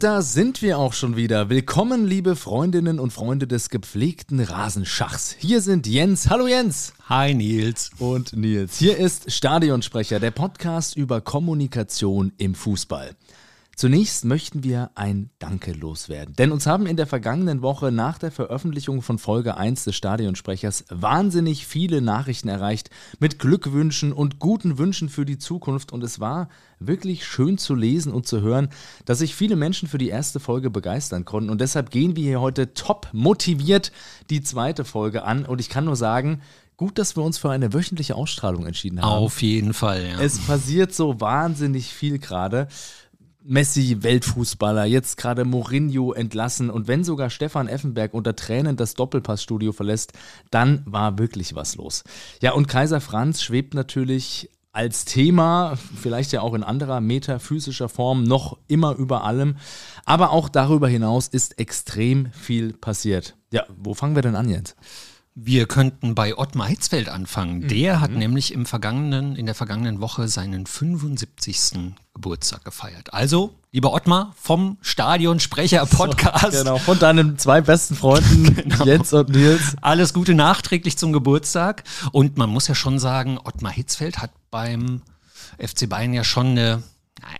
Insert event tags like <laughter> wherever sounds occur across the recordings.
Und da sind wir auch schon wieder. Willkommen, liebe Freundinnen und Freunde des gepflegten Rasenschachs. Hier sind Jens. Hallo Jens. Hi Nils. Und Nils. Hier ist Stadionsprecher, der Podcast über Kommunikation im Fußball. Zunächst möchten wir ein Danke loswerden, denn uns haben in der vergangenen Woche nach der Veröffentlichung von Folge 1 des Stadionsprechers wahnsinnig viele Nachrichten erreicht mit Glückwünschen und guten Wünschen für die Zukunft und es war wirklich schön zu lesen und zu hören, dass sich viele Menschen für die erste Folge begeistern konnten und deshalb gehen wir hier heute top motiviert die zweite Folge an und ich kann nur sagen, Gut, dass wir uns für eine wöchentliche Ausstrahlung entschieden haben. Auf jeden Fall, ja. Es passiert so wahnsinnig viel gerade. Messi, Weltfußballer, jetzt gerade Mourinho entlassen und wenn sogar Stefan Effenberg unter Tränen das Doppelpassstudio verlässt, dann war wirklich was los. Ja, und Kaiser Franz schwebt natürlich als Thema, vielleicht ja auch in anderer metaphysischer Form, noch immer über allem. Aber auch darüber hinaus ist extrem viel passiert. Ja, wo fangen wir denn an, Jens? Wir könnten bei Ottmar Hitzfeld anfangen. Der mhm. hat nämlich im vergangenen, in der vergangenen Woche seinen 75. Geburtstag gefeiert. Also, lieber Ottmar, vom Stadionsprecher-Podcast. So, genau, von deinen zwei besten Freunden, <laughs> genau. Jens und Nils. Alles Gute nachträglich zum Geburtstag. Und man muss ja schon sagen, Ottmar Hitzfeld hat beim FC Bayern ja schon eine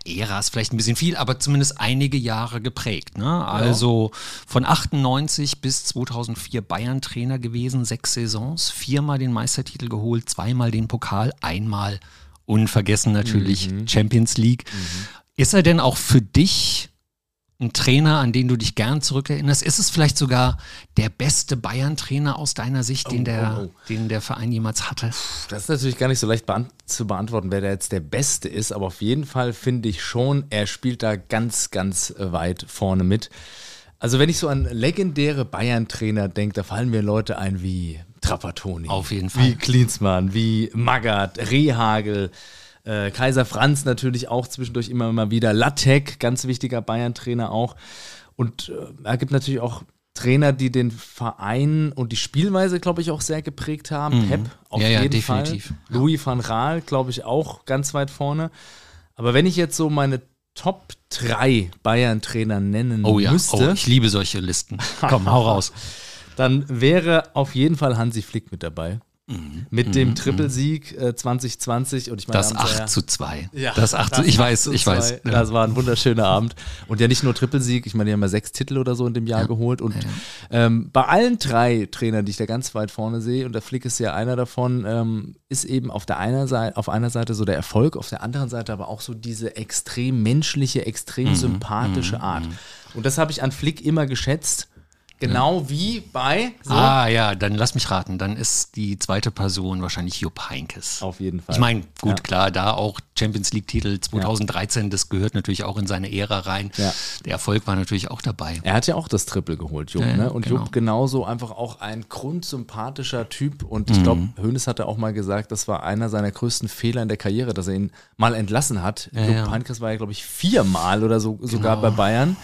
Ära ist vielleicht ein bisschen viel, aber zumindest einige Jahre geprägt. Ne? Also ja. von 98 bis 2004 Bayern-Trainer gewesen, sechs Saisons, viermal den Meistertitel geholt, zweimal den Pokal, einmal unvergessen natürlich mhm. Champions League. Mhm. Ist er denn auch für dich ein Trainer, an den du dich gern zurückerinnerst? Ist es vielleicht sogar der beste Bayern-Trainer aus deiner Sicht, den, oh, der, oh, oh. den der Verein jemals hatte? Das ist natürlich gar nicht so leicht beant zu beantworten, wer da jetzt der Beste ist, aber auf jeden Fall finde ich schon, er spielt da ganz, ganz weit vorne mit. Also wenn ich so an legendäre Bayern-Trainer denke, da fallen mir Leute ein wie Trapattoni. Auf jeden Fall. Wie Klinsmann, wie Magath, Rehagel, äh, Kaiser Franz natürlich auch zwischendurch immer mal wieder. Lattek, ganz wichtiger Bayern-Trainer auch. Und äh, er gibt natürlich auch Trainer, die den Verein und die Spielweise, glaube ich, auch sehr geprägt haben. Mhm. Pep auf ja, jeden ja, definitiv. Fall. Louis van Raal, glaube ich, auch ganz weit vorne. Aber wenn ich jetzt so meine Top 3 Bayern-Trainer nennen oh, ja. müsste. Oh, ich liebe solche Listen. <laughs> Komm, hau raus. Dann wäre auf jeden Fall Hansi Flick mit dabei. Mhm. Mit dem mhm. Trippelsieg äh, 2020 und ich meine das 8 ja, zu 2. Ja, das 8 zu, ich weiß, ich weiß. Ja. Das war ein wunderschöner Abend und ja nicht nur Trippelsieg, ich meine, die haben ja sechs Titel oder so in dem Jahr ja. geholt und ähm, bei allen drei Trainern, die ich da ganz weit vorne sehe und der Flick ist ja einer davon, ähm, ist eben auf der einer Seite, auf einer Seite so der Erfolg, auf der anderen Seite aber auch so diese extrem menschliche, extrem mhm. sympathische mhm. Art. Und das habe ich an Flick immer geschätzt Genau ja. wie bei. So. Ah, ja, dann lass mich raten. Dann ist die zweite Person wahrscheinlich Jupp Heinkes. Auf jeden Fall. Ich meine, gut, ja. klar, da auch Champions League-Titel 2013, ja. das gehört natürlich auch in seine Ära rein. Der Erfolg war natürlich auch dabei. Er hat ja auch das Triple geholt, Jupp. ne? Und genau. Jupp genauso einfach auch ein grundsympathischer Typ. Und ich mhm. glaube, Hoeneß hatte auch mal gesagt, das war einer seiner größten Fehler in der Karriere, dass er ihn mal entlassen hat. Jupp Heinkes war ja, glaube ich, viermal oder so sogar genau. bei Bayern.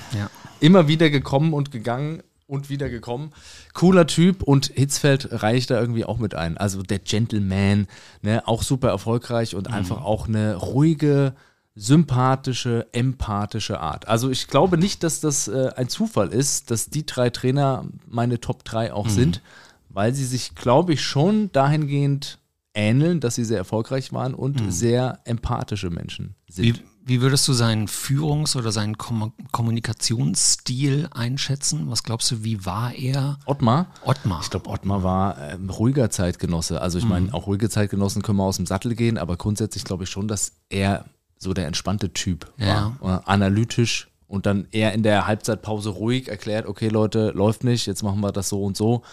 Immer wieder gekommen und gegangen und wieder gekommen. Cooler Typ und Hitzfeld reicht da irgendwie auch mit ein. Also der Gentleman, ne, auch super erfolgreich und mhm. einfach auch eine ruhige, sympathische, empathische Art. Also ich glaube nicht, dass das äh, ein Zufall ist, dass die drei Trainer meine Top 3 auch mhm. sind, weil sie sich, glaube ich, schon dahingehend ähneln, dass sie sehr erfolgreich waren und mhm. sehr empathische Menschen sind. Wie, wie würdest du seinen Führungs- oder seinen Kom Kommunikationsstil einschätzen? Was glaubst du, wie war er? Ottmar? Ottmar. Ich glaube, Ottmar war ähm, ruhiger Zeitgenosse. Also ich mhm. meine, auch ruhige Zeitgenossen können wir aus dem Sattel gehen, aber grundsätzlich glaube ich schon, dass er so der entspannte Typ ja. war. Analytisch und dann eher in der Halbzeitpause ruhig erklärt, okay Leute, läuft nicht, jetzt machen wir das so und so.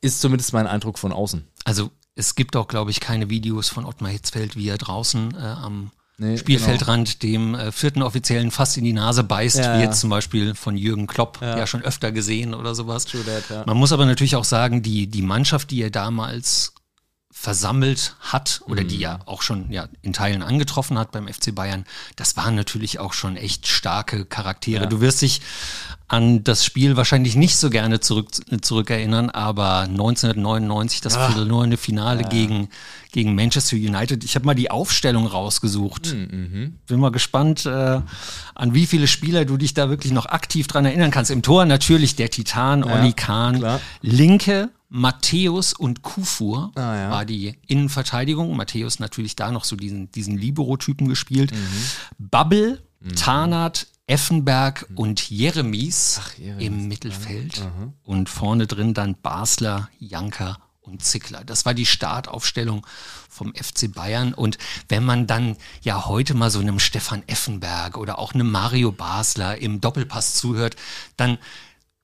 Ist zumindest mein Eindruck von außen. Also es gibt auch, glaube ich, keine Videos von Ottmar Hitzfeld, wie er draußen äh, am nee, Spielfeldrand genau. dem äh, vierten Offiziellen fast in die Nase beißt, ja. wie jetzt zum Beispiel von Jürgen Klopp, ja, ja schon öfter gesehen oder sowas. That. Man muss aber natürlich auch sagen, die, die Mannschaft, die er damals versammelt hat oder mhm. die ja auch schon ja, in Teilen angetroffen hat beim FC Bayern, das waren natürlich auch schon echt starke Charaktere. Ja. Du wirst dich an das Spiel wahrscheinlich nicht so gerne zurück, zurückerinnern, aber 1999 das ah. verlorene Finale ja. gegen, gegen Manchester United. Ich habe mal die Aufstellung rausgesucht. Mhm, mhm. Bin mal gespannt, äh, an wie viele Spieler du dich da wirklich noch aktiv dran erinnern kannst. Im Tor natürlich der Titan, ja, Oli Kahn. Klar. Linke Matthäus und Kufur ah, ja. war die Innenverteidigung. Matthäus natürlich da noch so diesen, diesen Libero-Typen gespielt. Mhm. Bubble, mhm. Tarnat, Effenberg mhm. und Jeremies, Ach, Jeremies im Mittelfeld. Ja. Mhm. Und vorne drin dann Basler, Janker und Zickler. Das war die Startaufstellung vom FC Bayern. Und wenn man dann ja heute mal so einem Stefan Effenberg oder auch einem Mario Basler im Doppelpass zuhört, dann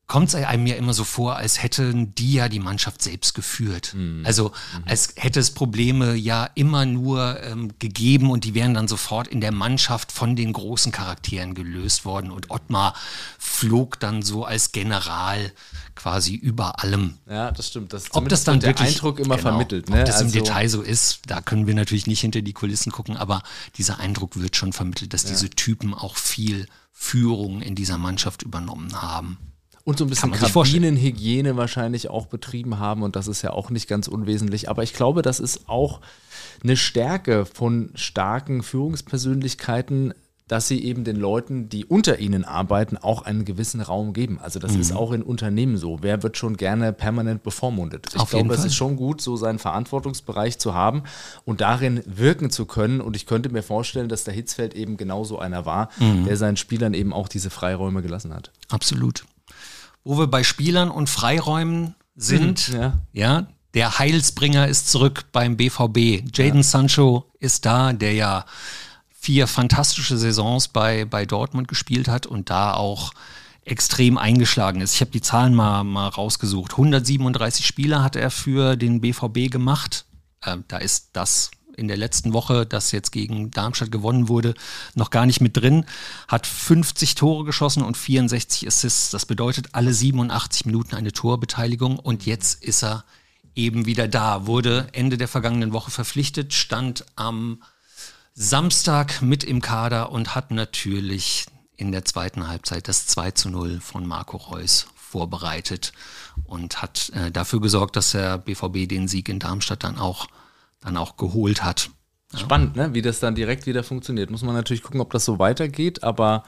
kommt es einem ja immer so vor, als hätten die ja die Mannschaft selbst geführt. Mhm. Also mhm. als hätte es Probleme ja immer nur ähm, gegeben und die wären dann sofort in der Mannschaft von den großen Charakteren gelöst worden. Und Ottmar flog dann so als General quasi über allem. Ja, das stimmt. Das ob das dann der wirklich, Eindruck immer genau, vermittelt. Ne? Ob das also, im Detail so ist, da können wir natürlich nicht hinter die Kulissen gucken, aber dieser Eindruck wird schon vermittelt, dass ja. diese Typen auch viel Führung in dieser Mannschaft übernommen haben. Und so ein bisschen Kabinenhygiene wahrscheinlich auch betrieben haben und das ist ja auch nicht ganz unwesentlich. Aber ich glaube, das ist auch eine Stärke von starken Führungspersönlichkeiten, dass sie eben den Leuten, die unter ihnen arbeiten, auch einen gewissen Raum geben. Also das mhm. ist auch in Unternehmen so. Wer wird schon gerne permanent bevormundet? Ich Auf glaube, es ist schon gut, so seinen Verantwortungsbereich zu haben und darin wirken zu können. Und ich könnte mir vorstellen, dass der Hitzfeld eben genauso einer war, mhm. der seinen Spielern eben auch diese Freiräume gelassen hat. Absolut wo wir bei Spielern und Freiräumen sind. Mhm, ja. ja. der Heilsbringer ist zurück beim BVB. Jaden ja. Sancho ist da, der ja vier fantastische Saisons bei, bei Dortmund gespielt hat und da auch extrem eingeschlagen ist. Ich habe die Zahlen mal, mal rausgesucht. 137 Spiele hat er für den BVB gemacht. Äh, da ist das in der letzten Woche, das jetzt gegen Darmstadt gewonnen wurde, noch gar nicht mit drin. Hat 50 Tore geschossen und 64 Assists. Das bedeutet alle 87 Minuten eine Torbeteiligung und jetzt ist er eben wieder da. Wurde Ende der vergangenen Woche verpflichtet, stand am Samstag mit im Kader und hat natürlich in der zweiten Halbzeit das 2 zu 0 von Marco Reus vorbereitet und hat äh, dafür gesorgt, dass der BVB den Sieg in Darmstadt dann auch dann auch geholt hat. Spannend, ne? wie das dann direkt wieder funktioniert. Muss man natürlich gucken, ob das so weitergeht, aber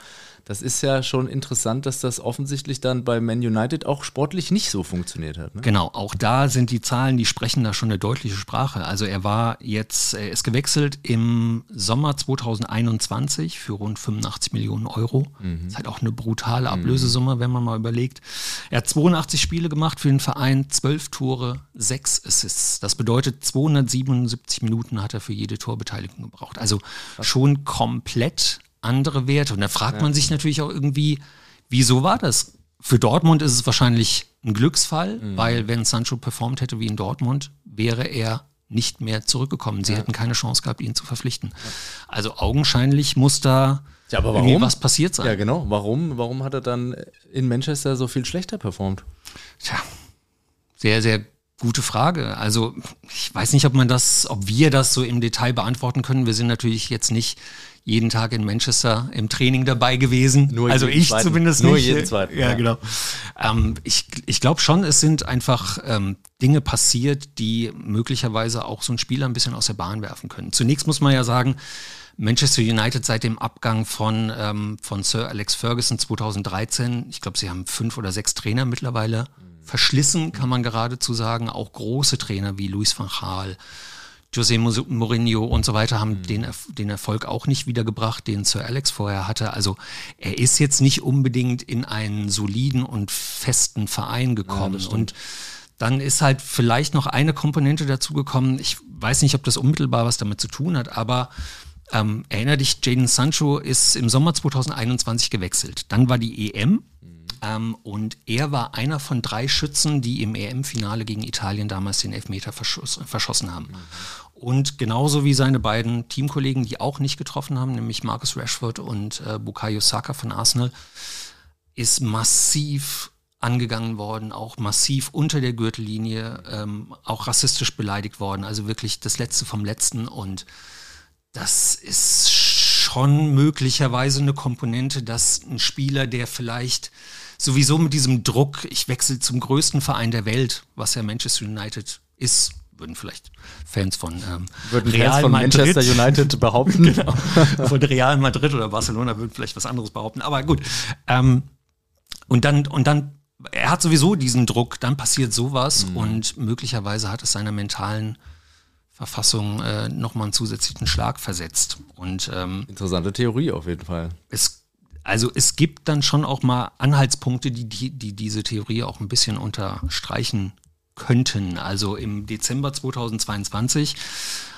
das ist ja schon interessant, dass das offensichtlich dann bei Man United auch sportlich nicht so funktioniert hat. Ne? Genau, auch da sind die Zahlen, die sprechen da schon eine deutliche Sprache. Also er war jetzt, er ist gewechselt im Sommer 2021 für rund 85 Millionen Euro. Mhm. Das ist halt auch eine brutale mhm. Ablösesumme, wenn man mal überlegt. Er hat 82 Spiele gemacht für den Verein, 12 Tore, 6 Assists. Das bedeutet 277 Minuten hat er für jede Torbeteiligung gebraucht. Also schon komplett andere Werte. Und da fragt ja. man sich natürlich auch irgendwie, wieso war das? Für Dortmund ist es wahrscheinlich ein Glücksfall, mhm. weil wenn Sancho performt hätte wie in Dortmund, wäre er nicht mehr zurückgekommen. Sie ja. hätten keine Chance gehabt, ihn zu verpflichten. Also augenscheinlich muss da ja, aber warum? was passiert sein. Ja, genau. Warum, warum hat er dann in Manchester so viel schlechter performt? Tja, sehr, sehr gute Frage. Also ich weiß nicht, ob man das, ob wir das so im Detail beantworten können. Wir sind natürlich jetzt nicht jeden Tag in Manchester im Training dabei gewesen. Nur also ich zweiten. zumindest Nur nicht. jeden zweiten. Ja, ja. genau. Ähm, ich ich glaube schon, es sind einfach ähm, Dinge passiert, die möglicherweise auch so ein Spieler ein bisschen aus der Bahn werfen können. Zunächst muss man ja sagen, Manchester United seit dem Abgang von, ähm, von Sir Alex Ferguson 2013, ich glaube, sie haben fünf oder sechs Trainer mittlerweile verschlissen, kann man geradezu sagen. Auch große Trainer wie Luis van Gaal, José Mourinho und so weiter haben mhm. den, den Erfolg auch nicht wiedergebracht, den Sir Alex vorher hatte. Also er ist jetzt nicht unbedingt in einen soliden und festen Verein gekommen. Ja, und dann ist halt vielleicht noch eine Komponente dazugekommen. Ich weiß nicht, ob das unmittelbar was damit zu tun hat, aber ähm, erinnere dich, Jaden Sancho ist im Sommer 2021 gewechselt. Dann war die EM ähm, und er war einer von drei Schützen, die im EM-Finale gegen Italien damals den Elfmeter verschoss, verschossen haben. Mhm. Und genauso wie seine beiden Teamkollegen, die auch nicht getroffen haben, nämlich Marcus Rashford und äh, Bukayo Saka von Arsenal, ist massiv angegangen worden, auch massiv unter der Gürtellinie, ähm, auch rassistisch beleidigt worden. Also wirklich das Letzte vom Letzten. Und das ist schon möglicherweise eine Komponente, dass ein Spieler, der vielleicht sowieso mit diesem Druck, ich wechsle zum größten Verein der Welt, was ja Manchester United ist, würden vielleicht Fans von ähm, würden Real Fans von Madrid, Manchester United <laughs> behaupten. genau, von Real Madrid oder Barcelona würden vielleicht was anderes behaupten. Aber gut. Ähm, und dann, und dann, er hat sowieso diesen Druck, dann passiert sowas mhm. und möglicherweise hat es seiner mentalen Verfassung äh, nochmal einen zusätzlichen Schlag versetzt. Und, ähm, Interessante Theorie auf jeden Fall. Es, also es gibt dann schon auch mal Anhaltspunkte, die, die, die diese Theorie auch ein bisschen unterstreichen könnten. Also im Dezember 2022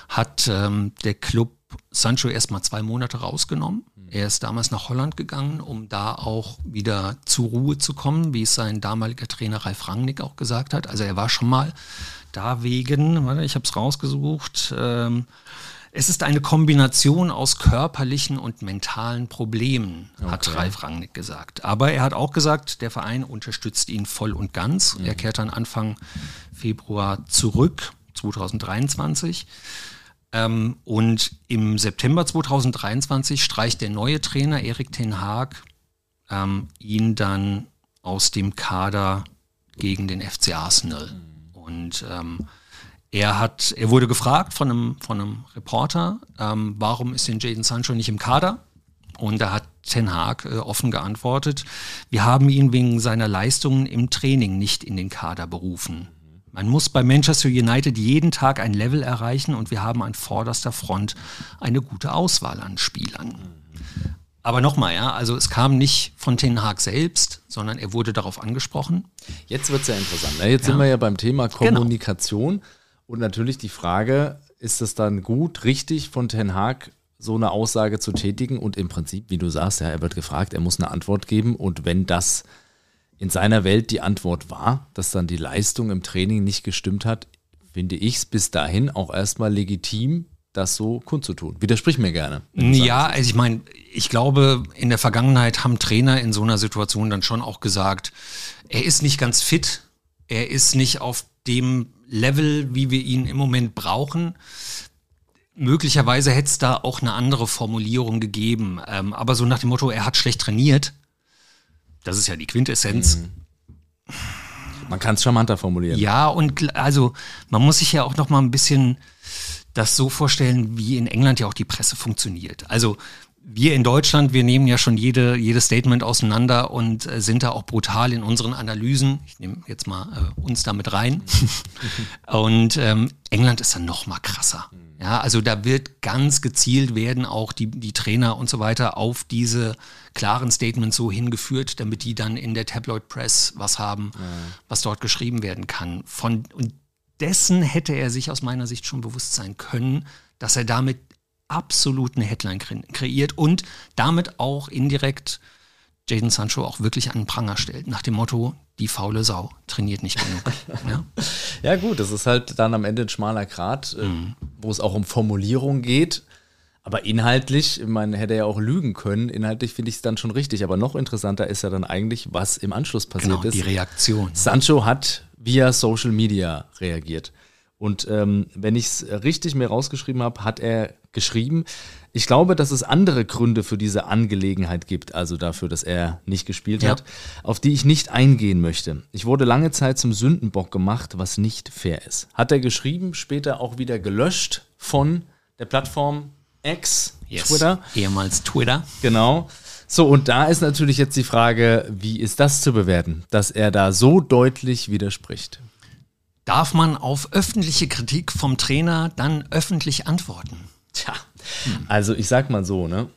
hat ähm, der Club Sancho erstmal zwei Monate rausgenommen. Er ist damals nach Holland gegangen, um da auch wieder zur Ruhe zu kommen, wie es sein damaliger Trainer Ralf Rangnick auch gesagt hat. Also er war schon mal da wegen, ich habe es rausgesucht, ähm, es ist eine Kombination aus körperlichen und mentalen Problemen, okay. hat Ralf Rangnick gesagt. Aber er hat auch gesagt, der Verein unterstützt ihn voll und ganz. Mhm. Er kehrt dann Anfang Februar zurück, 2023. Ähm, und im September 2023 streicht der neue Trainer Erik Ten Haag ähm, ihn dann aus dem Kader gegen den FC Arsenal. Mhm. Und ähm, er hat, er wurde gefragt von einem, von einem Reporter, ähm, warum ist denn Jaden Sancho nicht im Kader? Und da hat Ten Haag äh, offen geantwortet, wir haben ihn wegen seiner Leistungen im Training nicht in den Kader berufen. Man muss bei Manchester United jeden Tag ein Level erreichen und wir haben an vorderster Front eine gute Auswahl an Spielern. Aber nochmal, ja, also es kam nicht von Ten Haag selbst, sondern er wurde darauf angesprochen. Jetzt wird es ja interessant. Ne? Jetzt ja. sind wir ja beim Thema genau. Kommunikation. Genau. Und natürlich die Frage, ist es dann gut, richtig von Ten Haag so eine Aussage zu tätigen? Und im Prinzip, wie du sagst, ja, er wird gefragt, er muss eine Antwort geben. Und wenn das in seiner Welt die Antwort war, dass dann die Leistung im Training nicht gestimmt hat, finde ich es bis dahin auch erstmal legitim, das so kundzutun. Widersprich mir gerne. Ja, also ich meine, ich glaube, in der Vergangenheit haben Trainer in so einer Situation dann schon auch gesagt, er ist nicht ganz fit, er ist nicht auf dem Level, wie wir ihn im Moment brauchen. Möglicherweise hätte es da auch eine andere Formulierung gegeben. Ähm, aber so nach dem Motto, er hat schlecht trainiert, das ist ja die Quintessenz. Mhm. Man kann es charmanter formulieren. Ja, und also man muss sich ja auch noch mal ein bisschen das so vorstellen, wie in England ja auch die Presse funktioniert. Also wir in Deutschland, wir nehmen ja schon jede, jedes Statement auseinander und äh, sind da auch brutal in unseren Analysen. Ich nehme jetzt mal äh, uns damit rein. <laughs> und ähm, England ist dann noch mal krasser. Ja, also da wird ganz gezielt werden auch die, die Trainer und so weiter auf diese klaren Statements so hingeführt, damit die dann in der Tabloid Press was haben, ja. was dort geschrieben werden kann. Von, und dessen hätte er sich aus meiner Sicht schon bewusst sein können, dass er damit absolut eine Headline kreiert und damit auch indirekt Jaden Sancho auch wirklich an den Pranger stellt, nach dem Motto, die faule Sau trainiert nicht genug. <laughs> ja? ja gut, das ist halt dann am Ende ein schmaler Grat, äh, mhm. wo es auch um Formulierung geht. Aber inhaltlich, ich meine, hätte ja auch lügen können. Inhaltlich finde ich es dann schon richtig. Aber noch interessanter ist ja dann eigentlich, was im Anschluss passiert genau, ist. Die Reaktion. Sancho hat via Social Media reagiert. Und ähm, wenn ich es richtig mir rausgeschrieben habe, hat er geschrieben, ich glaube, dass es andere Gründe für diese Angelegenheit gibt, also dafür, dass er nicht gespielt ja. hat, auf die ich nicht eingehen möchte. Ich wurde lange Zeit zum Sündenbock gemacht, was nicht fair ist. Hat er geschrieben, später auch wieder gelöscht von der Plattform X, yes. Twitter. Ehemals Twitter. Genau. So, und da ist natürlich jetzt die Frage, wie ist das zu bewerten, dass er da so deutlich widerspricht? Darf man auf öffentliche Kritik vom Trainer dann öffentlich antworten? Tja, also ich sag mal so, ne?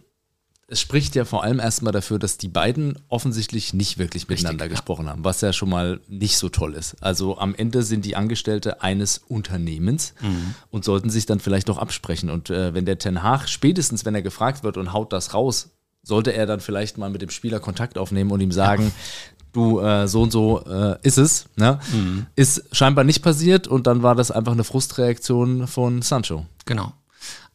Es spricht ja vor allem erstmal dafür, dass die beiden offensichtlich nicht wirklich miteinander Richtig, gesprochen ja. haben, was ja schon mal nicht so toll ist. Also am Ende sind die Angestellte eines Unternehmens mhm. und sollten sich dann vielleicht auch absprechen. Und äh, wenn der Ten Hag spätestens, wenn er gefragt wird und haut das raus, sollte er dann vielleicht mal mit dem Spieler Kontakt aufnehmen und ihm sagen, du, äh, so und so äh, ist es. Ne? Mhm. Ist scheinbar nicht passiert und dann war das einfach eine Frustreaktion von Sancho. Genau.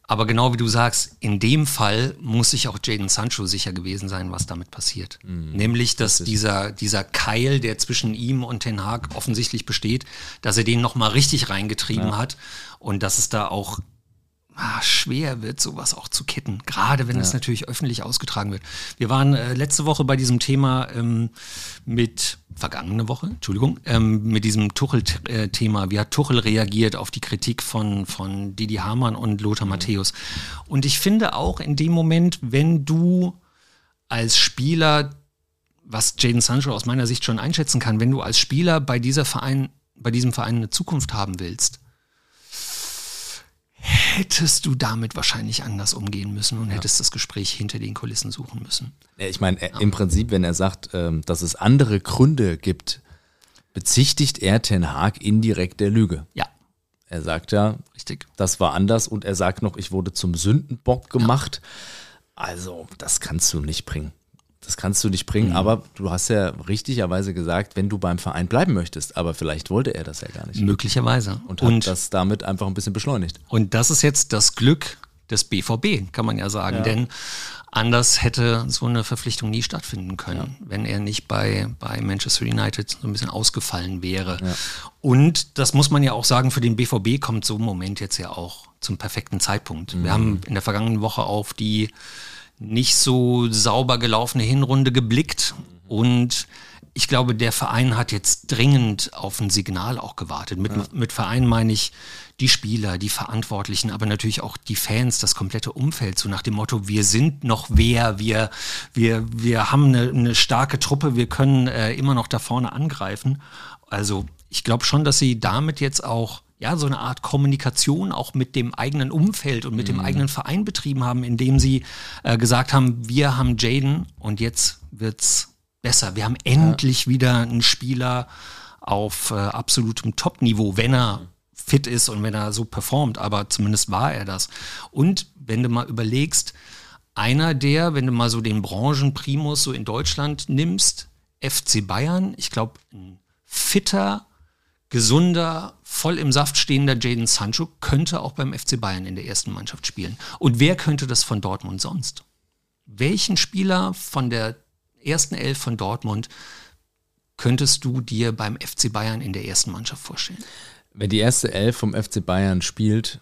Aber genau wie du sagst, in dem Fall muss sich auch Jaden Sancho sicher gewesen sein, was damit passiert. Mhm. Nämlich, dass das dieser, dieser Keil, der zwischen ihm und Ten Hag offensichtlich besteht, dass er den nochmal richtig reingetrieben ja. hat und dass es da auch ah, schwer wird, sowas auch zu kitten. Gerade wenn ja. es natürlich öffentlich ausgetragen wird. Wir waren äh, letzte Woche bei diesem Thema ähm, mit, vergangene Woche, Entschuldigung, ähm, mit diesem Tuchel-Thema. Wie hat Tuchel reagiert auf die Kritik von, von Didi Hamann und Lothar mhm. Matthäus? Und ich finde auch in dem Moment, wenn du als Spieler, was Jaden Sancho aus meiner Sicht schon einschätzen kann, wenn du als Spieler bei dieser Verein, bei diesem Verein eine Zukunft haben willst, hättest du damit wahrscheinlich anders umgehen müssen und ja. hättest das Gespräch hinter den Kulissen suchen müssen. Ja, ich meine, ja. im Prinzip, wenn er sagt, ähm, dass es andere Gründe gibt, bezichtigt er Ten Haag indirekt der Lüge. Ja. Er sagt ja, Richtig. das war anders und er sagt noch, ich wurde zum Sündenbock gemacht. Also, das kannst du nicht bringen. Das kannst du nicht bringen, mhm. aber du hast ja richtigerweise gesagt, wenn du beim Verein bleiben möchtest, aber vielleicht wollte er das ja gar nicht. Möglicherweise. Und hat und, das damit einfach ein bisschen beschleunigt. Und das ist jetzt das Glück des BVB, kann man ja sagen, ja. denn anders hätte so eine Verpflichtung nie stattfinden können, ja. wenn er nicht bei, bei Manchester United so ein bisschen ausgefallen wäre. Ja. Und das muss man ja auch sagen, für den BVB kommt so ein Moment jetzt ja auch zum perfekten Zeitpunkt. Mhm. Wir haben in der vergangenen Woche auf die nicht so sauber gelaufene Hinrunde geblickt und ich glaube, der Verein hat jetzt dringend auf ein Signal auch gewartet. Mit, ja. mit Verein meine ich die Spieler, die Verantwortlichen, aber natürlich auch die Fans, das komplette Umfeld, so nach dem Motto, wir sind noch wer, wir, wir, wir haben eine, eine starke Truppe, wir können äh, immer noch da vorne angreifen. Also ich glaube schon, dass sie damit jetzt auch ja, so eine Art Kommunikation auch mit dem eigenen Umfeld und mit mhm. dem eigenen Verein betrieben haben, indem sie äh, gesagt haben, wir haben Jaden und jetzt wird's besser. Wir haben endlich ja. wieder einen Spieler auf äh, absolutem Top-Niveau, wenn er fit ist und wenn er so performt, aber zumindest war er das. Und wenn du mal überlegst, einer der, wenn du mal so den Branchenprimus so in Deutschland nimmst, FC Bayern, ich glaube, ein fitter, gesunder, voll im Saft stehender Jaden Sancho könnte auch beim FC Bayern in der ersten Mannschaft spielen. Und wer könnte das von Dortmund sonst? Welchen Spieler von der ersten Elf von Dortmund könntest du dir beim FC Bayern in der ersten Mannschaft vorstellen? Wenn die erste Elf vom FC Bayern spielt,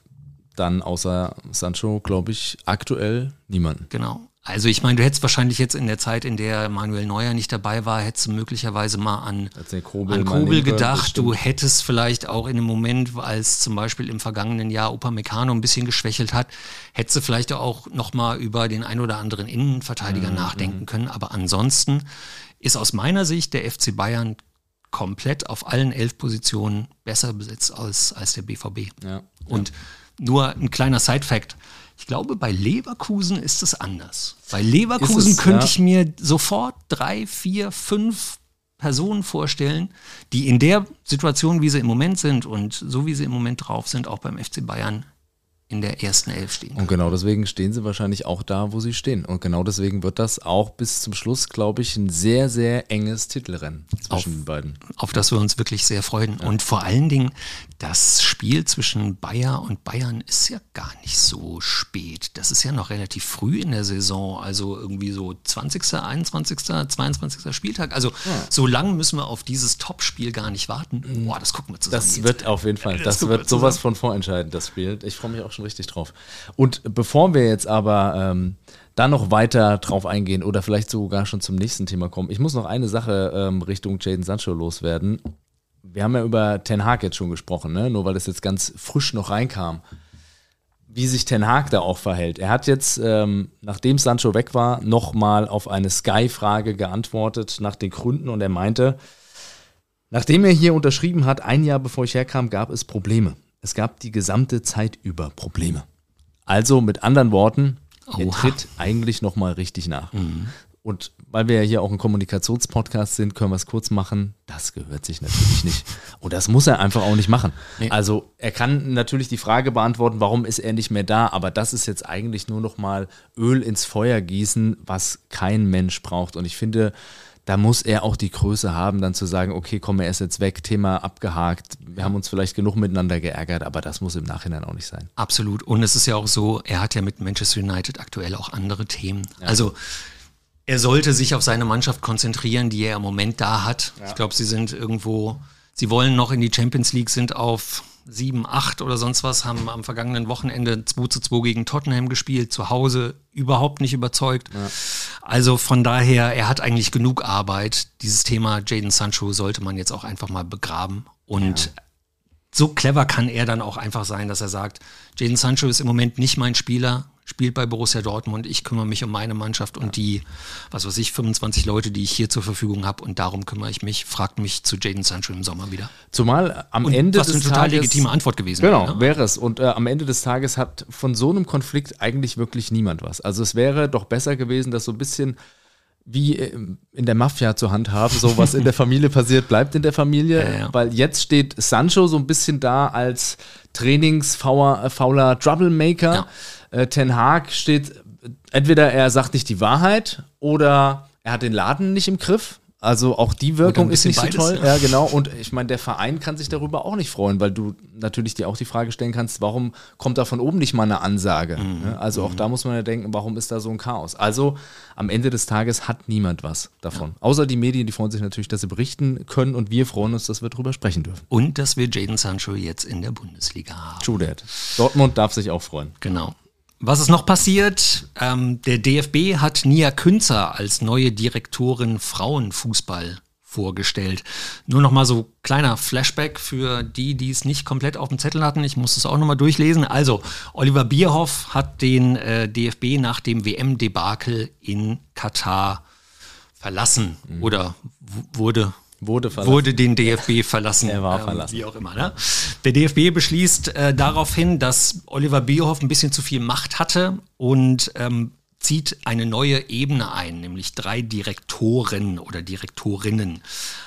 dann außer Sancho, glaube ich, aktuell niemanden. Genau. Also ich meine, du hättest wahrscheinlich jetzt in der Zeit, in der Manuel Neuer nicht dabei war, hättest du möglicherweise mal an, Kobel, an Kobel gedacht. Du hättest vielleicht auch in dem Moment, als zum Beispiel im vergangenen Jahr Opa Meccano ein bisschen geschwächelt hat, hättest du vielleicht auch noch mal über den ein oder anderen Innenverteidiger mhm. nachdenken können. Aber ansonsten ist aus meiner Sicht der FC Bayern komplett auf allen elf Positionen besser besetzt als, als der BVB. Ja. Und ja. nur ein kleiner Side-Fact. Ich glaube, bei Leverkusen ist es anders. Bei Leverkusen es, könnte ja. ich mir sofort drei, vier, fünf Personen vorstellen, die in der Situation, wie sie im Moment sind und so wie sie im Moment drauf sind, auch beim FC Bayern in der ersten Elf stehen. Und genau deswegen stehen sie wahrscheinlich auch da, wo sie stehen. Und genau deswegen wird das auch bis zum Schluss, glaube ich, ein sehr, sehr enges Titelrennen zwischen auf, den beiden. Auf das wir uns wirklich sehr freuen. Ja. Und vor allen Dingen, das Spiel zwischen Bayer und Bayern ist ja gar nicht so spät. Das ist ja noch relativ früh in der Saison. Also irgendwie so 20., 21., 22. Spieltag. Also ja. so lange müssen wir auf dieses Topspiel gar nicht warten. Mhm. Boah, das gucken wir zusammen. Das jetzt. wird auf jeden Fall. Das, das wird sowas von vorentscheidend, das Spiel. Ich freue mich auch schon schon richtig drauf. Und bevor wir jetzt aber ähm, da noch weiter drauf eingehen oder vielleicht sogar schon zum nächsten Thema kommen, ich muss noch eine Sache ähm, Richtung Jaden Sancho loswerden. Wir haben ja über Ten Hag jetzt schon gesprochen, ne? nur weil das jetzt ganz frisch noch reinkam wie sich Ten Hag da auch verhält. Er hat jetzt, ähm, nachdem Sancho weg war, nochmal auf eine Sky-Frage geantwortet nach den Gründen und er meinte, nachdem er hier unterschrieben hat, ein Jahr bevor ich herkam, gab es Probleme. Es gab die gesamte Zeit über Probleme. Also mit anderen Worten, er Oha. tritt eigentlich nochmal richtig nach. Mhm. Und weil wir ja hier auch ein Kommunikationspodcast sind, können wir es kurz machen. Das gehört sich natürlich nicht. <laughs> Und das muss er einfach auch nicht machen. Nee. Also er kann natürlich die Frage beantworten, warum ist er nicht mehr da, aber das ist jetzt eigentlich nur noch mal Öl ins Feuer gießen, was kein Mensch braucht. Und ich finde, da muss er auch die Größe haben, dann zu sagen, okay, komm, er ist jetzt weg, Thema abgehakt, wir haben uns vielleicht genug miteinander geärgert, aber das muss im Nachhinein auch nicht sein. Absolut. Und es ist ja auch so, er hat ja mit Manchester United aktuell auch andere Themen. Ja. Also er sollte sich auf seine Mannschaft konzentrieren, die er im Moment da hat. Ja. Ich glaube, sie sind irgendwo, sie wollen noch in die Champions League, sind auf 7, 8 oder sonst was, haben am vergangenen Wochenende 2 zu 2 gegen Tottenham gespielt, zu Hause überhaupt nicht überzeugt. Ja. Also von daher, er hat eigentlich genug Arbeit. Dieses Thema Jaden Sancho sollte man jetzt auch einfach mal begraben. Und ja. so clever kann er dann auch einfach sein, dass er sagt, Jaden Sancho ist im Moment nicht mein Spieler spielt bei Borussia Dortmund, ich kümmere mich um meine Mannschaft und die, was weiß ich, 25 Leute, die ich hier zur Verfügung habe und darum kümmere ich mich, fragt mich zu Jaden Sancho im Sommer wieder. Zumal am und Ende was des eine total Tages, legitime Antwort gewesen genau, wäre. Genau, wäre es. Und äh, am Ende des Tages hat von so einem Konflikt eigentlich wirklich niemand was. Also es wäre doch besser gewesen, dass so ein bisschen wie äh, in der Mafia zu handhaben. So was in der <laughs> Familie passiert, bleibt in der Familie. Ja, ja. Weil jetzt steht Sancho so ein bisschen da als trainingsfauler äh, Troublemaker. Ja. Äh, Ten Haag steht, entweder er sagt nicht die Wahrheit oder er hat den Laden nicht im Griff. Also auch die Wirkung ist nicht beides, so toll. Ja. ja, genau. Und ich meine, der Verein kann sich darüber auch nicht freuen, weil du natürlich dir auch die Frage stellen kannst, warum kommt da von oben nicht mal eine Ansage? Mhm. Also auch mhm. da muss man ja denken, warum ist da so ein Chaos? Also am Ende des Tages hat niemand was davon. Ja. Außer die Medien, die freuen sich natürlich, dass sie berichten können und wir freuen uns, dass wir darüber sprechen dürfen. Und dass wir Jaden Sancho jetzt in der Bundesliga haben. True that. Dortmund darf sich auch freuen. Genau. Was ist noch passiert? Ähm, der DFB hat Nia Künzer als neue Direktorin Frauenfußball vorgestellt. Nur noch mal so kleiner Flashback für die, die es nicht komplett auf dem Zettel hatten. Ich muss es auch noch mal durchlesen. Also, Oliver Bierhoff hat den äh, DFB nach dem WM-Debakel in Katar verlassen mhm. oder wurde Wurde verlassen. Wurde den DFB verlassen. er war ähm, verlassen. Wie auch immer. Ne? Der DFB beschließt äh, daraufhin, dass Oliver Bierhoff ein bisschen zu viel Macht hatte und ähm, zieht eine neue Ebene ein, nämlich drei Direktoren oder Direktorinnen.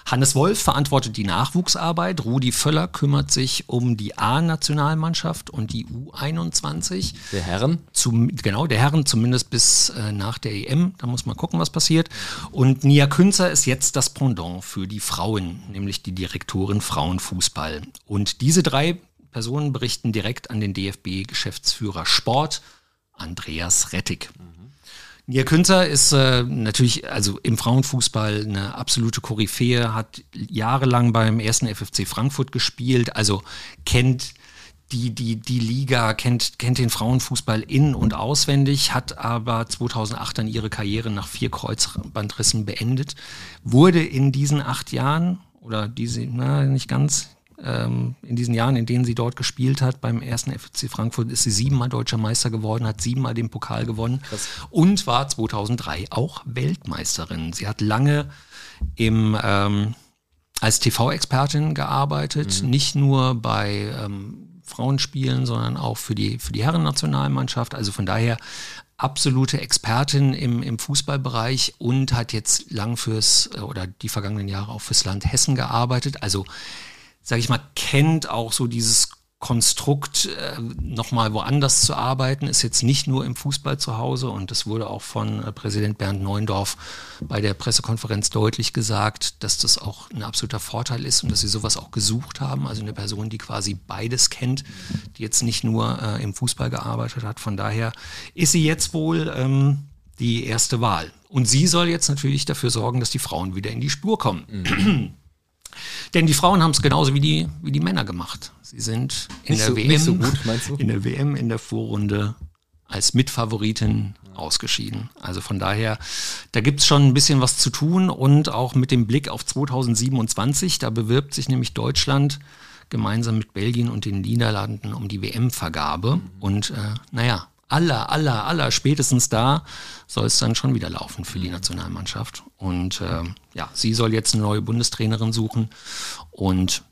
Hannes Wolf verantwortet die Nachwuchsarbeit, Rudi Völler kümmert sich um die A-Nationalmannschaft und die U21. Der Herren? Zum, genau, der Herren zumindest bis äh, nach der EM, da muss man gucken, was passiert. Und Nia Künzer ist jetzt das Pendant für die Frauen, nämlich die Direktorin Frauenfußball. Und diese drei Personen berichten direkt an den DFB-Geschäftsführer Sport, Andreas Rettig. Mhm. Nia Künzer ist äh, natürlich, also im Frauenfußball eine absolute Koryphäe, hat jahrelang beim ersten FFC Frankfurt gespielt, also kennt die, die, die Liga, kennt, kennt den Frauenfußball in- und auswendig, hat aber 2008 dann ihre Karriere nach vier Kreuzbandrissen beendet, wurde in diesen acht Jahren, oder diese, na, nicht ganz, in diesen Jahren, in denen sie dort gespielt hat, beim ersten FC Frankfurt ist sie siebenmal deutscher Meister geworden, hat siebenmal den Pokal gewonnen Krass. und war 2003 auch Weltmeisterin. Sie hat lange im, ähm, als TV-Expertin gearbeitet, mhm. nicht nur bei ähm, Frauenspielen, sondern auch für die, für die Herrennationalmannschaft. Also von daher absolute Expertin im, im Fußballbereich und hat jetzt lang fürs äh, oder die vergangenen Jahre auch fürs Land Hessen gearbeitet. Also sage ich mal, kennt auch so dieses Konstrukt, äh, nochmal woanders zu arbeiten, ist jetzt nicht nur im Fußball zu Hause und das wurde auch von äh, Präsident Bernd Neuendorf bei der Pressekonferenz deutlich gesagt, dass das auch ein absoluter Vorteil ist und dass sie sowas auch gesucht haben. Also eine Person, die quasi beides kennt, die jetzt nicht nur äh, im Fußball gearbeitet hat. Von daher ist sie jetzt wohl ähm, die erste Wahl. Und sie soll jetzt natürlich dafür sorgen, dass die Frauen wieder in die Spur kommen. Mhm. Denn die Frauen haben es genauso wie die, wie die Männer gemacht. Sie sind in nicht der so, WM, so gut, in der WM in der Vorrunde als Mitfavoritin ausgeschieden. Also von daher, da gibt es schon ein bisschen was zu tun und auch mit dem Blick auf 2027, da bewirbt sich nämlich Deutschland gemeinsam mit Belgien und den Niederlanden um die WM-Vergabe. Und äh, naja, aller, aller, aller spätestens da soll es dann schon wieder laufen für die mhm. Nationalmannschaft. Und äh, ja, sie soll jetzt eine neue Bundestrainerin suchen und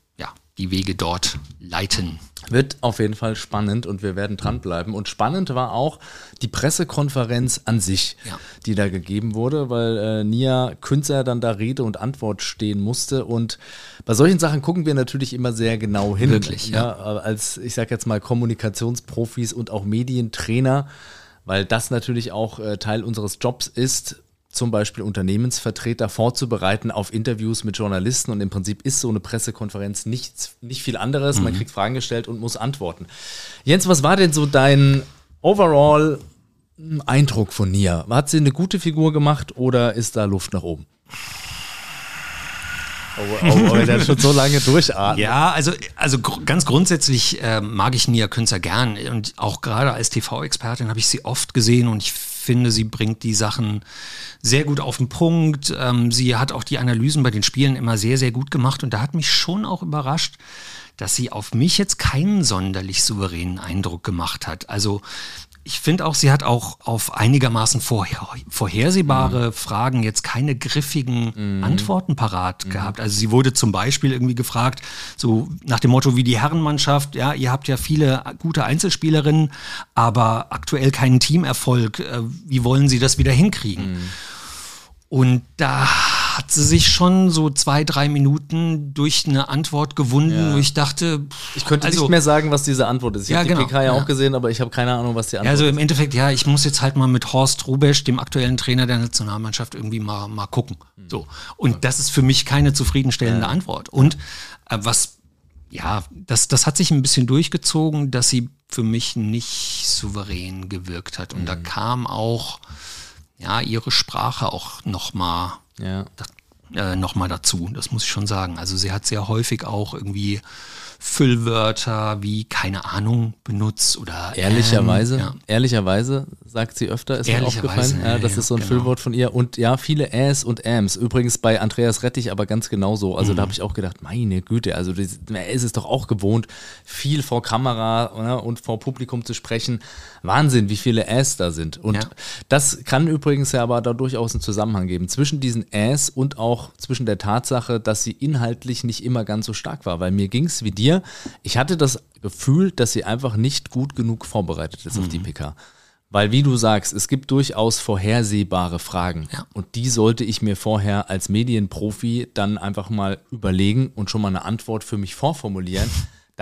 die Wege dort leiten. Wird auf jeden Fall spannend und wir werden dranbleiben. Und spannend war auch die Pressekonferenz an sich, ja. die da gegeben wurde, weil äh, Nia Künzer dann da Rede und Antwort stehen musste. Und bei solchen Sachen gucken wir natürlich immer sehr genau hin. Wirklich, ja. ja als, ich sag jetzt mal, Kommunikationsprofis und auch Medientrainer, weil das natürlich auch äh, Teil unseres Jobs ist, zum Beispiel Unternehmensvertreter vorzubereiten auf Interviews mit Journalisten und im Prinzip ist so eine Pressekonferenz nichts, nicht viel anderes. Mhm. Man kriegt Fragen gestellt und muss antworten. Jens, was war denn so dein overall Eindruck von Nia? Hat sie eine gute Figur gemacht oder ist da Luft nach oben? Oh, oh, oh, <laughs> der schon so lange durchatmet. Ja, also, also gr ganz grundsätzlich äh, mag ich Nia Künzer gern. Und auch gerade als TV-Expertin habe ich sie oft gesehen und ich finde, sie bringt die Sachen sehr gut auf den Punkt. Ähm, sie hat auch die Analysen bei den Spielen immer sehr, sehr gut gemacht. Und da hat mich schon auch überrascht, dass sie auf mich jetzt keinen sonderlich souveränen Eindruck gemacht hat. Also ich finde auch, sie hat auch auf einigermaßen vorher, vorhersehbare mhm. Fragen jetzt keine griffigen mhm. Antworten parat mhm. gehabt. Also sie wurde zum Beispiel irgendwie gefragt, so nach dem Motto wie die Herrenmannschaft, ja, ihr habt ja viele gute Einzelspielerinnen, aber aktuell keinen Teamerfolg. Äh, wie wollen sie das wieder hinkriegen? Mhm. Und da hat sie sich schon so zwei, drei Minuten durch eine Antwort gewunden, ja. wo ich dachte. Ich könnte also, nicht mehr sagen, was diese Antwort ist. Ich ja, habe die genau, PK ja, auch gesehen, aber ich habe keine Ahnung, was die Antwort ist. Also im Endeffekt, ja, ich muss jetzt halt mal mit Horst Rubesch, dem aktuellen Trainer der Nationalmannschaft, irgendwie mal, mal gucken. Hm. So. Und das ist für mich keine zufriedenstellende Antwort. Und äh, was ja, das, das hat sich ein bisschen durchgezogen, dass sie für mich nicht souverän gewirkt hat. Und mhm. da kam auch ja ihre Sprache auch noch mal ja. äh, noch mal dazu. Das muss ich schon sagen. Also sie hat sehr häufig auch irgendwie Füllwörter wie keine Ahnung benutzt oder ehrlicherweise, ähm, ja. ehrlicherweise sagt sie öfter, ist mir aufgefallen. Ja, das ja, ist so ein genau. Füllwort von ihr und ja, viele Äs und Äms. Übrigens bei Andreas Rettich aber ganz genauso. Also mhm. da habe ich auch gedacht, meine Güte, also er ist es doch auch gewohnt, viel vor Kamera ne, und vor Publikum zu sprechen. Wahnsinn, wie viele Äs da sind. Und das kann übrigens ja aber da durchaus einen Zusammenhang geben zwischen diesen Äs und auch zwischen der Tatsache, dass sie inhaltlich nicht immer ganz so stark war, weil mir ging es wie dir mir, ich hatte das Gefühl, dass sie einfach nicht gut genug vorbereitet ist mhm. auf die mhm. PK. Weil, wie du sagst, es gibt durchaus vorhersehbare Fragen. Ja. Und die sollte ich mir vorher als Medienprofi dann einfach mal überlegen und schon mal eine Antwort für mich vorformulieren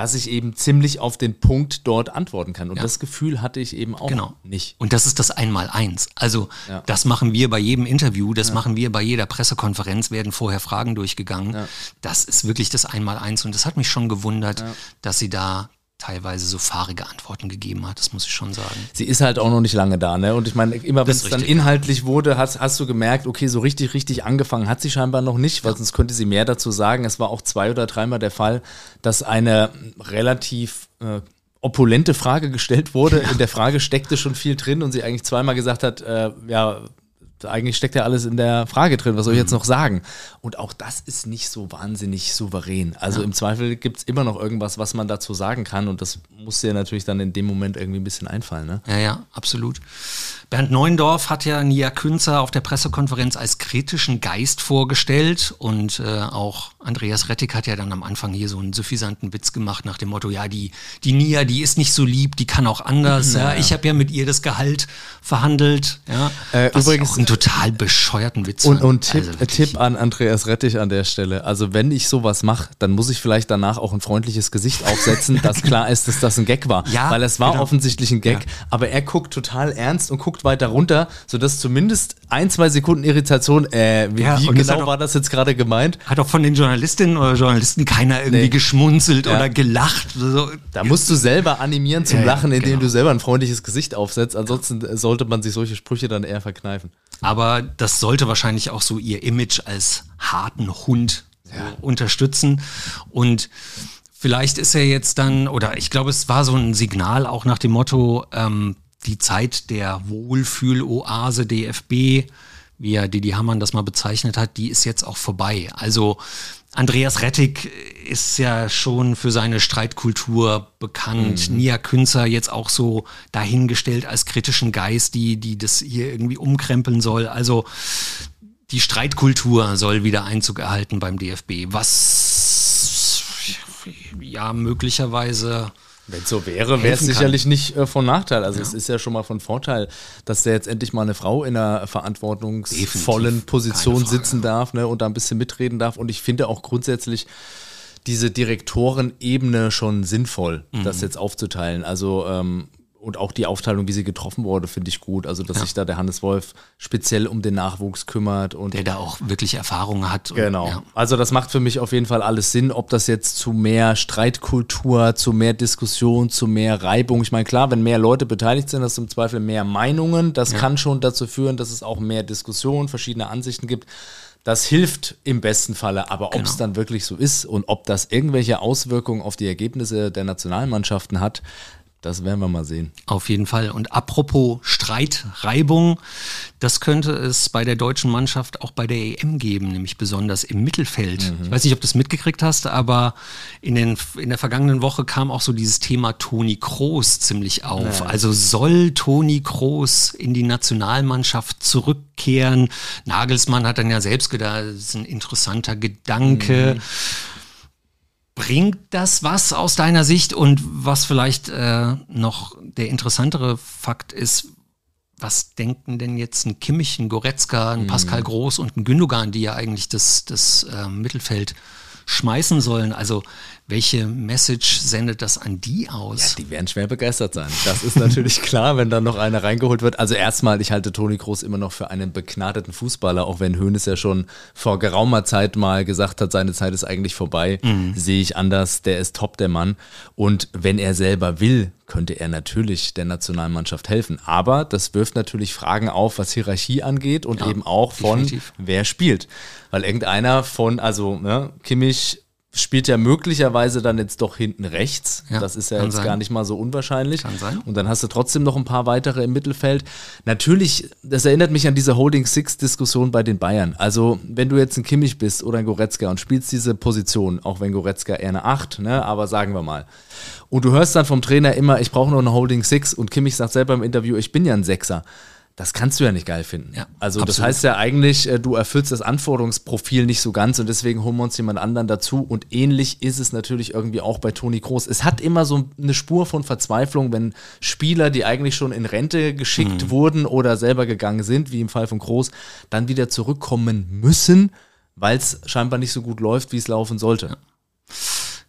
dass ich eben ziemlich auf den Punkt dort antworten kann. Und ja. das Gefühl hatte ich eben auch genau. nicht. Und das ist das Einmaleins. Also ja. das machen wir bei jedem Interview, das ja. machen wir bei jeder Pressekonferenz, werden vorher Fragen durchgegangen. Das ist wirklich das Einmaleins. Und das hat mich schon gewundert, dass sie da teilweise so fahrige Antworten gegeben hat, das muss ich schon sagen. Sie ist halt auch noch nicht lange da, ne? Und ich meine, immer wenn es dann inhaltlich wurde, hast, hast du gemerkt, okay, so richtig, richtig angefangen hat sie scheinbar noch nicht, weil ja. sonst könnte sie mehr dazu sagen. Es war auch zwei oder dreimal der Fall, dass eine relativ äh, opulente Frage gestellt wurde. In der Frage steckte schon viel drin und sie eigentlich zweimal gesagt hat, äh, ja, eigentlich steckt ja alles in der Frage drin, was soll ich jetzt mhm. noch sagen? Und auch das ist nicht so wahnsinnig souverän. Also ja. im Zweifel gibt es immer noch irgendwas, was man dazu sagen kann und das muss dir natürlich dann in dem Moment irgendwie ein bisschen einfallen. Ne? Ja, ja, absolut. Bernd Neuendorf hat ja Nia Künzer auf der Pressekonferenz als kritischen Geist vorgestellt und äh, auch Andreas Rettig hat ja dann am Anfang hier so einen suffisanten Witz gemacht nach dem Motto, ja, die, die Nia, die ist nicht so lieb, die kann auch anders. <laughs> Ja, ja. Ich habe ja mit ihr das Gehalt verhandelt. Ja, äh, übrigens total bescheuerten Witz. Und, und Tipp, also Tipp an Andreas Rettig an der Stelle. Also wenn ich sowas mache, dann muss ich vielleicht danach auch ein freundliches Gesicht aufsetzen, dass <laughs> klar ist, dass das ein Gag war. Ja, Weil es war genau. offensichtlich ein Gag, ja. aber er guckt total ernst und guckt weiter runter, sodass zumindest ein, zwei Sekunden Irritation, äh, wie, ja, wie genau war das jetzt gerade gemeint? Hat auch von den Journalistinnen oder Journalisten keiner irgendwie nee. geschmunzelt ja. oder gelacht. So. Da musst du selber animieren zum Lachen, indem genau. du selber ein freundliches Gesicht aufsetzt. Ansonsten sollte man sich solche Sprüche dann eher verkneifen. Aber das sollte wahrscheinlich auch so ihr Image als harten Hund ja. unterstützen. Und vielleicht ist er jetzt dann, oder ich glaube, es war so ein Signal auch nach dem Motto, ähm, die Zeit der Wohlfühloase DFB, wie ja Didi Hamann das mal bezeichnet hat, die ist jetzt auch vorbei. Also Andreas Rettig ist ja schon für seine Streitkultur bekannt. Mhm. Nia Künzer jetzt auch so dahingestellt als kritischen Geist, die, die das hier irgendwie umkrempeln soll. Also die Streitkultur soll wieder Einzug erhalten beim DFB, was ja möglicherweise wenn es so wäre, wäre es sicherlich nicht äh, von Nachteil. Also ja. es ist ja schon mal von Vorteil, dass da jetzt endlich mal eine Frau in einer verantwortungsvollen Definitiv. Position sitzen darf ne, und da ein bisschen mitreden darf. Und ich finde auch grundsätzlich diese Direktorenebene schon sinnvoll, mhm. das jetzt aufzuteilen. Also ähm, und auch die Aufteilung, wie sie getroffen wurde, finde ich gut. Also, dass ja. sich da der Hannes Wolf speziell um den Nachwuchs kümmert und. Der da auch wirklich Erfahrung hat. Genau. Und, ja. Also, das macht für mich auf jeden Fall alles Sinn, ob das jetzt zu mehr Streitkultur, zu mehr Diskussion, zu mehr Reibung. Ich meine, klar, wenn mehr Leute beteiligt sind, hast du im Zweifel mehr Meinungen. Das ja. kann schon dazu führen, dass es auch mehr Diskussionen, verschiedene Ansichten gibt. Das hilft im besten Falle, aber ob es genau. dann wirklich so ist und ob das irgendwelche Auswirkungen auf die Ergebnisse der Nationalmannschaften hat, das werden wir mal sehen. Auf jeden Fall. Und apropos Streit, Reibung, das könnte es bei der deutschen Mannschaft auch bei der EM geben, nämlich besonders im Mittelfeld. Mhm. Ich weiß nicht, ob du es mitgekriegt hast, aber in, den, in der vergangenen Woche kam auch so dieses Thema Toni Kroos ziemlich auf. Ja. Also soll Toni Kroos in die Nationalmannschaft zurückkehren? Nagelsmann hat dann ja selbst gedacht, das ist ein interessanter Gedanke. Mhm. Bringt das was aus deiner Sicht? Und was vielleicht äh, noch der interessantere Fakt ist, was denken denn jetzt ein Kimmich, ein Goretzka, ein mhm. Pascal Groß und ein Gündogan, die ja eigentlich das, das äh, Mittelfeld schmeißen sollen? Also welche Message sendet das an die aus? Ja, die werden schwer begeistert sein. Das ist natürlich <laughs> klar, wenn dann noch einer reingeholt wird. Also erstmal, ich halte Toni Kroos immer noch für einen begnadeten Fußballer, auch wenn Hoeneß ja schon vor geraumer Zeit mal gesagt hat, seine Zeit ist eigentlich vorbei. Mhm. Sehe ich anders. Der ist top, der Mann. Und wenn er selber will, könnte er natürlich der Nationalmannschaft helfen. Aber das wirft natürlich Fragen auf, was Hierarchie angeht und ja, eben auch von, definitiv. wer spielt. Weil irgendeiner von, also ne, Kimmich, spielt ja möglicherweise dann jetzt doch hinten rechts. Ja, das ist ja jetzt sein. gar nicht mal so unwahrscheinlich. Kann sein. Und dann hast du trotzdem noch ein paar weitere im Mittelfeld. Natürlich, das erinnert mich an diese Holding Six-Diskussion bei den Bayern. Also, wenn du jetzt ein Kimmich bist oder ein Goretzka und spielst diese Position, auch wenn Goretzka eher eine Acht, ne, aber sagen wir mal. Und du hörst dann vom Trainer immer, ich brauche noch eine Holding Six und Kimmich sagt selber im Interview, ich bin ja ein Sechser das kannst du ja nicht geil finden. Ja, also absolut. das heißt ja eigentlich, äh, du erfüllst das Anforderungsprofil nicht so ganz und deswegen holen wir uns jemand anderen dazu. Und ähnlich ist es natürlich irgendwie auch bei Toni Kroos. Es hat immer so eine Spur von Verzweiflung, wenn Spieler, die eigentlich schon in Rente geschickt mhm. wurden oder selber gegangen sind, wie im Fall von Kroos, dann wieder zurückkommen müssen, weil es scheinbar nicht so gut läuft, wie es laufen sollte. Ja.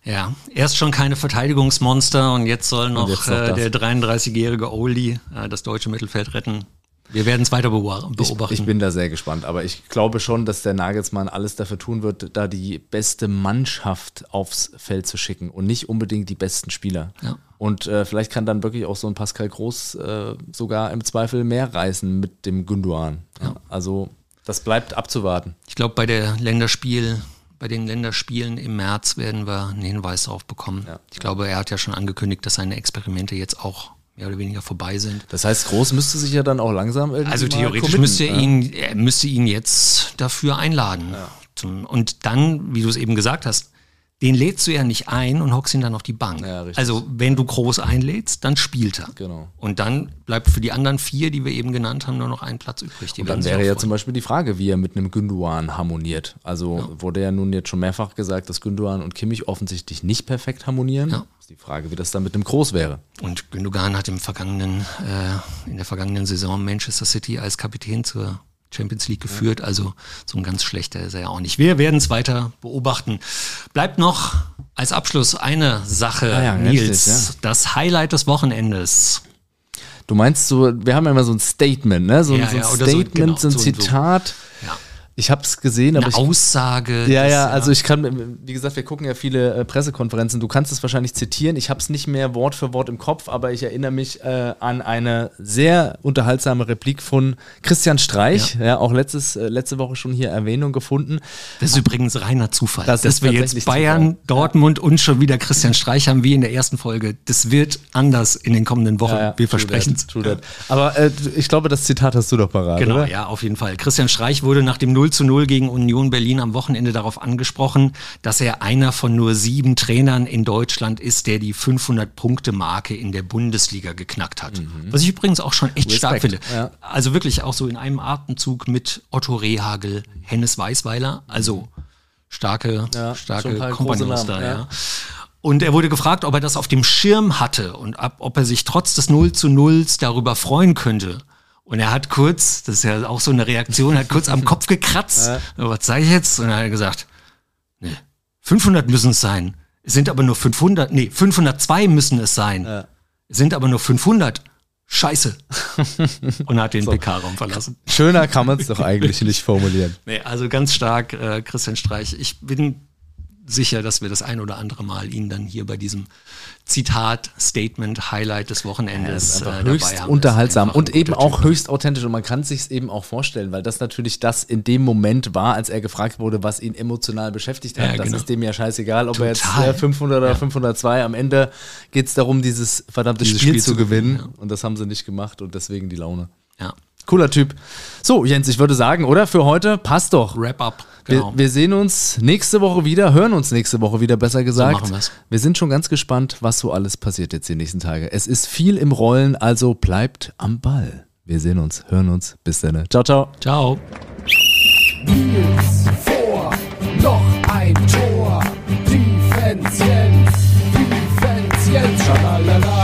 Ja, erst schon keine Verteidigungsmonster und jetzt soll noch, jetzt noch äh, der 33-jährige Oli äh, das deutsche Mittelfeld retten. Wir werden es weiter beobachten. Ich, ich, bin da sehr gespannt, aber ich glaube schon, dass der Nagelsmann alles dafür tun wird, da die beste Mannschaft aufs Feld zu schicken und nicht unbedingt die besten Spieler. Ja. Und äh, vielleicht kann dann wirklich auch so ein Pascal Groß äh, sogar im Zweifel mehr reißen mit dem Günduan. Ja. Also das bleibt abzuwarten. Ich glaube, bei der Länderspiel bei den Länderspielen im März werden wir einen Hinweis darauf bekommen. Ja. Ich glaube, er hat ja schon angekündigt, dass seine Experimente jetzt auch mehr oder weniger vorbei sind. Das heißt, Groß müsste sich ja dann auch langsam irgendwie Also theoretisch müsste er, ihn, er müsste ihn jetzt dafür einladen. Ja. Zum, und dann, wie du es eben gesagt hast, den lädst du ja nicht ein und hockst ihn dann auf die Bank. Ja, also wenn du Groß einlädst, dann spielt er. Genau. Und dann bleibt für die anderen vier, die wir eben genannt haben, nur noch ein Platz übrig. und dann wäre ja zum Beispiel die Frage, wie er mit einem Günduan harmoniert. Also ja. wurde ja nun jetzt schon mehrfach gesagt, dass Günduan und Kimmich offensichtlich nicht perfekt harmonieren. Ja. Ist die Frage, wie das dann mit einem Groß wäre. Und Gündogan hat im vergangenen, äh, in der vergangenen Saison Manchester City als Kapitän zur Champions League geführt. Also so ein ganz schlechter ist er ja auch nicht. Wir werden es weiter beobachten. Bleibt noch als Abschluss eine Sache, ah ja, Nils. Ja. Das Highlight des Wochenendes. Du meinst so, wir haben ja immer so ein Statement, ne? So, ja, so ein Statement, so, genau, so ein Zitat. So, ja. Ich habe es gesehen, aber Eine ich, Aussage. Ja, ja, also ich kann, wie gesagt, wir gucken ja viele äh, Pressekonferenzen. Du kannst es wahrscheinlich zitieren. Ich habe es nicht mehr Wort für Wort im Kopf, aber ich erinnere mich äh, an eine sehr unterhaltsame Replik von Christian Streich. Ja, ja auch letztes, äh, letzte Woche schon hier Erwähnung gefunden. Das ist übrigens reiner Zufall, das dass wir jetzt Bayern, Zufall. Dortmund ja. und schon wieder Christian Streich haben, wie in der ersten Folge. Das wird anders in den kommenden Wochen. Ja, wir versprechen es. Aber äh, ich glaube, das Zitat hast du doch parat. Genau, oder? ja, auf jeden Fall. Christian Streich wurde nach dem 0 zu 0 gegen Union Berlin am Wochenende darauf angesprochen, dass er einer von nur sieben Trainern in Deutschland ist, der die 500-Punkte-Marke in der Bundesliga geknackt hat. Mhm. Was ich übrigens auch schon echt Respekt, stark finde. Ja. Also wirklich auch so in einem Atemzug mit Otto Rehagel, Hennes Weißweiler, also starke, ja, starke Kompagnons da, ja. ja. Und er wurde gefragt, ob er das auf dem Schirm hatte und ab, ob er sich trotz des 0 zu 0 darüber freuen könnte. Und er hat kurz, das ist ja auch so eine Reaktion, hat kurz am Kopf gekratzt. Ja. Was sage ich jetzt? Und dann hat er gesagt, nee, 500 müssen es sein. Es sind aber nur 500, nee, 502 müssen es sein. Ja. sind aber nur 500. Scheiße. <laughs> Und hat den so. PK-Raum verlassen. Schöner kann man es doch eigentlich nicht formulieren. Nee, also ganz stark, äh, Christian Streich. Ich bin sicher, dass wir das ein oder andere Mal ihn dann hier bei diesem Zitat, Statement, Highlight des Wochenendes ja, äh, höchst haben. unterhaltsam und eben auch typ. höchst authentisch und man kann sich eben auch vorstellen, weil das natürlich das in dem Moment war, als er gefragt wurde, was ihn emotional beschäftigt hat. Ja, das genau. ist dem ja scheißegal, ob Total. er jetzt 500 oder ja. 502, am Ende geht es darum, dieses verdammte dieses Spiel, Spiel, zu gewinnen, gewinnen und das haben sie nicht gemacht und deswegen die Laune. Ja. Cooler Typ. So, Jens, ich würde sagen, oder? Für heute passt doch. Wrap up. Genau. Wir, wir, sehen uns nächste Woche wieder, hören uns nächste Woche wieder, besser gesagt. So wir sind schon ganz gespannt, was so alles passiert jetzt die nächsten Tage. Es ist viel im Rollen, also bleibt am Ball. Wir sehen uns, hören uns. Bis dann. Ciao, ciao. Ciao. Nils vor, noch ein Tor. Defense Jens, Defense Jens, schalalala.